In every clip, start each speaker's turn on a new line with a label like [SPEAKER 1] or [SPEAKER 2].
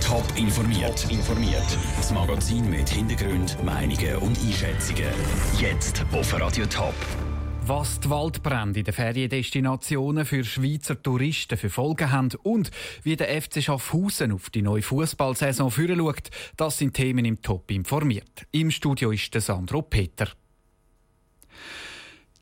[SPEAKER 1] Top informiert. informiert. Das Magazin mit Hintergrund, Meinungen und Einschätzungen. Jetzt auf Radio Top.
[SPEAKER 2] Was die Waldbrände in den Feriendestinationen für Schweizer Touristen für Folgen haben und wie der FC Schaffhausen auf die neue Fußballsaison führen schaut, das sind Themen im Top informiert. Im Studio ist der Sandro Peter.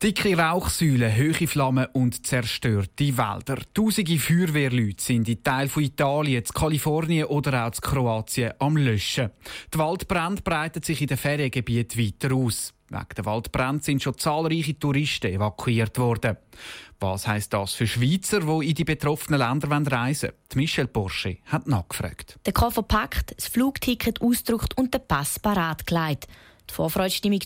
[SPEAKER 2] Dicke Rauchsäulen, hohe Flammen und zerstörte Wälder. Tausende Feuerwehrleute sind in Teilen von Italien, Kalifornien oder auch Kroatien am Löschen. Die Waldbrände breiten sich in den Feriengebieten weiter aus. Wegen der Waldbrände sind schon zahlreiche Touristen evakuiert worden. Was heisst das für Schweizer, die in die betroffenen Länder reisen wollen? Die Michelle Porsche hat nachgefragt.
[SPEAKER 3] Der Koffer packt, das Flugticket ausgedruckt und der Pass parat gelegt. Die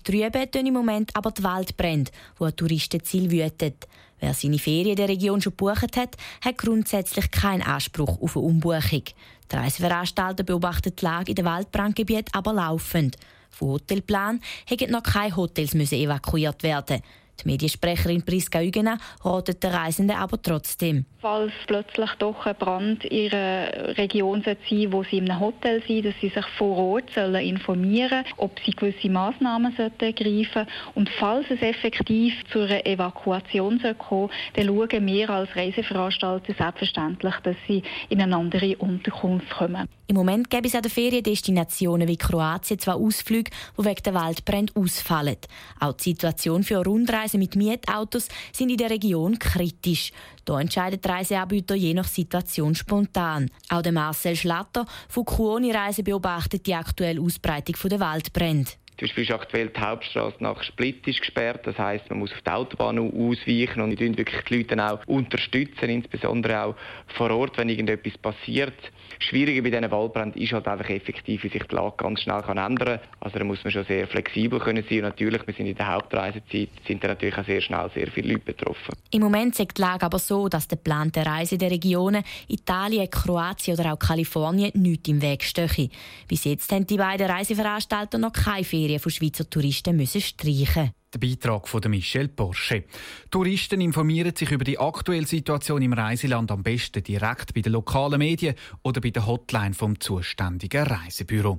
[SPEAKER 3] trüben tun im Moment aber die Waldbrände, wo ein Touristenziel wütet. Wer seine Ferien der Region schon gebucht hat, hat grundsätzlich keinen Anspruch auf eine Umbuchung. Die Reiseveranstalter beobachten die Lage in den Waldbrandgebieten aber laufend. Von Hotelplan hätten noch keine Hotels evakuiert werden die Mediensprecherin Priska Ügena ratet den Reisenden aber trotzdem.
[SPEAKER 4] Falls plötzlich doch ein Brand in ihrer Region sein wo sie in einem Hotel sind, dass sie sich vor Ort sollen informieren ob sie gewisse Massnahmen ergreifen sollten. Und falls es effektiv zu einer Evakuation kommen dann schauen wir als Reiseveranstalter selbstverständlich, dass sie in eine andere Unterkunft kommen.
[SPEAKER 3] Im Moment gibt es an den Feriendestinationen wie Kroatien zwar Ausflüge, die wegen der Waldbrände ausfallen. Auch die Situation für Rundreisen mit Mietautos sind in der Region kritisch. Da entscheidet Reiseanbieter je nach Situation spontan. Auch der Marcel Schlatter von Kuoni Reise beobachtet die aktuelle Ausbreitung der Waldbrände.
[SPEAKER 5] Zum Beispiel ist aktuell die Hauptstraße nach Split ist gesperrt. Das heisst, man muss auf die Autobahn ausweichen und wir wirklich die Leute auch unterstützen, insbesondere auch vor Ort, wenn irgendetwas passiert. Schwieriger bei diesen Waldbränden ist halt einfach effektiv, wie sich die Lage ganz schnell kann ändern kann. Also da muss man schon sehr flexibel können sein. Und natürlich, wir sind in der Hauptreisezeit, sind da natürlich auch sehr schnell sehr viele Leute betroffen.
[SPEAKER 3] Im Moment sieht die Lage aber so, dass der geplante Reise der Regionen Italien, Kroatien oder auch Kalifornien nichts im Weg stehe. Bis jetzt haben die beiden Reiseveranstalter noch keine Ferien Ferien von Schweizer Touristen müssen streichen
[SPEAKER 2] der Beitrag von Michel Porsche. Touristen informieren sich über die aktuelle Situation im Reiseland am besten direkt bei den lokalen Medien oder bei der Hotline vom zuständigen Reisebüro.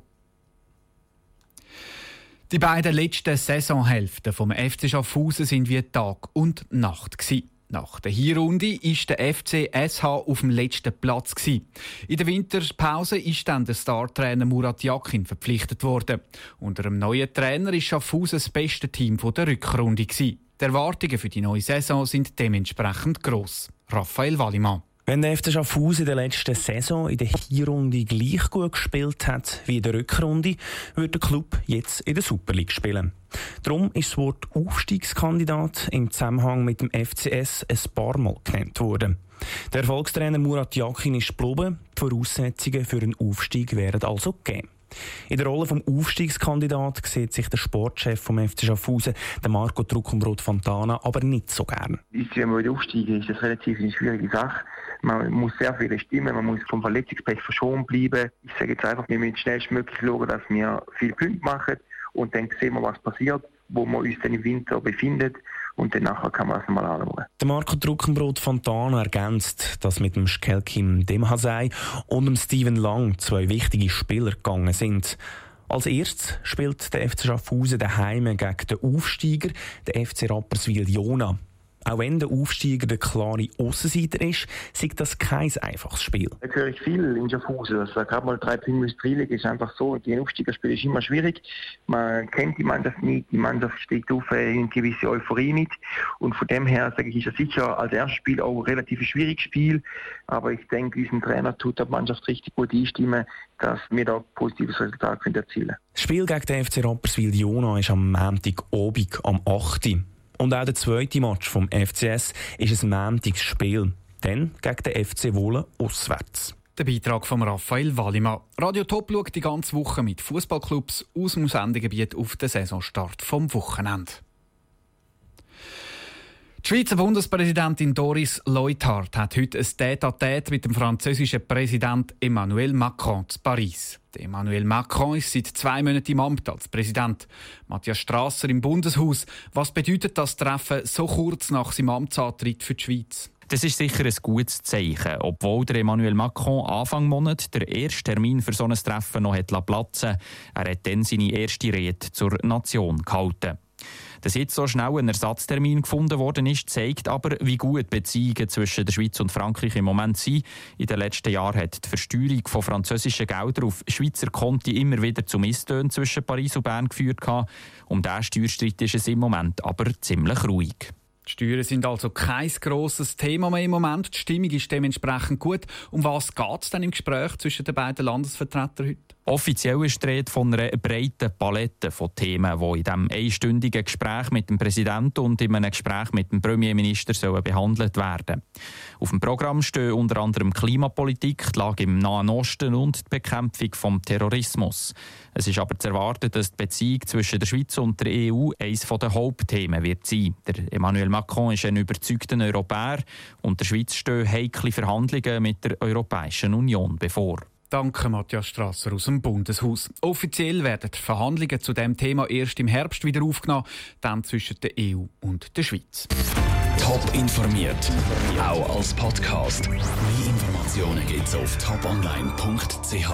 [SPEAKER 2] Die beiden letzten Saisonhälften vom FC Schaffhausen sind wie Tag und Nacht gewesen. Nach der Hinrunde ist der FC SH auf dem letzten Platz gewesen. In der Winterpause ist dann der Startrainer Murat Yakin verpflichtet worden. Unter dem neuen Trainer ist Schaffhausen das beste Team der Rückrunde gewesen. Die Erwartungen für die neue Saison sind dementsprechend gross. Raphael Wallimann.
[SPEAKER 6] Wenn der FC Schaffhausen in der letzten Saison in der Hinrunde gleich gut gespielt hat wie in der Rückrunde, wird der Club jetzt in der Super League spielen. Darum ist das Wort Aufstiegskandidat im Zusammenhang mit dem FCS ein paar Mal genannt worden. Der Erfolgstrainer Murat Yakin ist geblieben, die Voraussetzungen für einen Aufstieg werden also gegeben. In der Rolle des Aufstiegskandidat sieht sich der Sportchef vom FC Schaffhausen, der Marco Druckenbrot Fontana, aber nicht so gern.
[SPEAKER 7] Wenn wir aufsteigen, ist das relativ eine schwierige Sache. Man muss sehr viele stimmen, man muss vom Verletzungspech verschont bleiben. Ich sage jetzt einfach, wir müssen schnellstmöglich schauen, dass wir viele Punkte machen und dann sehen wir, was passiert, wo wir uns dann im Winter befinden und dann nachher kann man es mal anschauen.
[SPEAKER 6] Der Marco Druckenbrot Fontana ergänzt, dass mit dem Skelkim Demhasei und dem Steven Lang zwei wichtige Spieler gegangen sind. Als erstes spielt der FC Schaffhausen daheim gegen den Aufsteiger, den FC Rapperswil-Jona. Auch wenn der Aufsteiger der klare Aussenseiter ist, sieht das kein einfaches Spiel.
[SPEAKER 7] Da höre ich viel in Schaffhausen. Also, gerade mal drei Punkte Liga ist einfach so. Die Aufsteigerspiel ist immer schwierig. Man kennt die Mannschaft nicht. Die Mannschaft steht auf eine gewisse Euphorie mit. Und von dem her, sage ich, ist es sicher als erstes Spiel auch ein relativ schwieriges Spiel. Aber ich denke, unser Trainer tut der Mannschaft richtig gut einstimmen, dass wir da ein positives Resultat erzielen können.
[SPEAKER 6] Das Spiel gegen den FC Rapperswil-Jona ist am Montag Abend am 8. Und auch der zweite Match vom FCS ist ein Montagsspiel. Dann gegen den FC Wohlen auswärts.
[SPEAKER 2] Der Beitrag von Raphael Wallimann. Radio Top schaut die ganze Woche mit Fußballclubs aus dem Sendegebiet auf den Saisonstart vom Wochenende. Die Schweizer Bundespräsidentin Doris Leuthard hat heute ein Tête-à-Tête mit dem französischen Präsident Emmanuel Macron zu Paris. Emmanuel Macron ist seit zwei Monaten im Amt als Präsident. Matthias Strasser im Bundeshaus. Was bedeutet das Treffen so kurz nach seinem Amtsantritt für die Schweiz?
[SPEAKER 8] Das ist sicher ein gutes Zeichen, obwohl der Emmanuel Macron Anfang Monat der erste Termin für so ein Treffen noch hat platzen Er hat dann seine erste Rede zur Nation gehalten. Dass jetzt so schnell ein Ersatztermin gefunden worden ist, zeigt aber, wie gut Beziehungen zwischen der Schweiz und Frankreich im Moment sind. In den letzten Jahren hat die Versteuerung von französischen Geldern auf Schweizer Konti immer wieder zu Misstönen zwischen Paris und Bern geführt. Um diesen Steuerstreit ist es im Moment aber ziemlich ruhig.
[SPEAKER 2] Die Steuern sind also kein grosses Thema mehr im Moment. Die Stimmung ist dementsprechend gut. Um was geht es denn im Gespräch zwischen den beiden Landesvertretern heute?
[SPEAKER 8] Offiziell ist die Rede von einer breiten Palette von Themen, die in diesem einstündigen Gespräch mit dem Präsidenten und in einem Gespräch mit dem Premierminister sollen behandelt werden. Auf dem Programm stehen unter anderem Klimapolitik, die Lage im Nahen Osten und die Bekämpfung des Terrorismus. Es ist aber zu erwarten, dass die Beziehung zwischen der Schweiz und der EU eines der Hauptthemen wird sein. Der Emmanuel Macron ist ein überzeugter Europäer und der Schweiz stehen heikle Verhandlungen mit der Europäischen Union bevor.
[SPEAKER 2] Danke, Matthias Strasser aus dem Bundeshaus. Offiziell werden die Verhandlungen zu dem Thema erst im Herbst wieder aufgenommen, dann zwischen der EU und der Schweiz.
[SPEAKER 1] Top informiert, auch als Podcast. Mehr Informationen gibt's auf toponline.ch.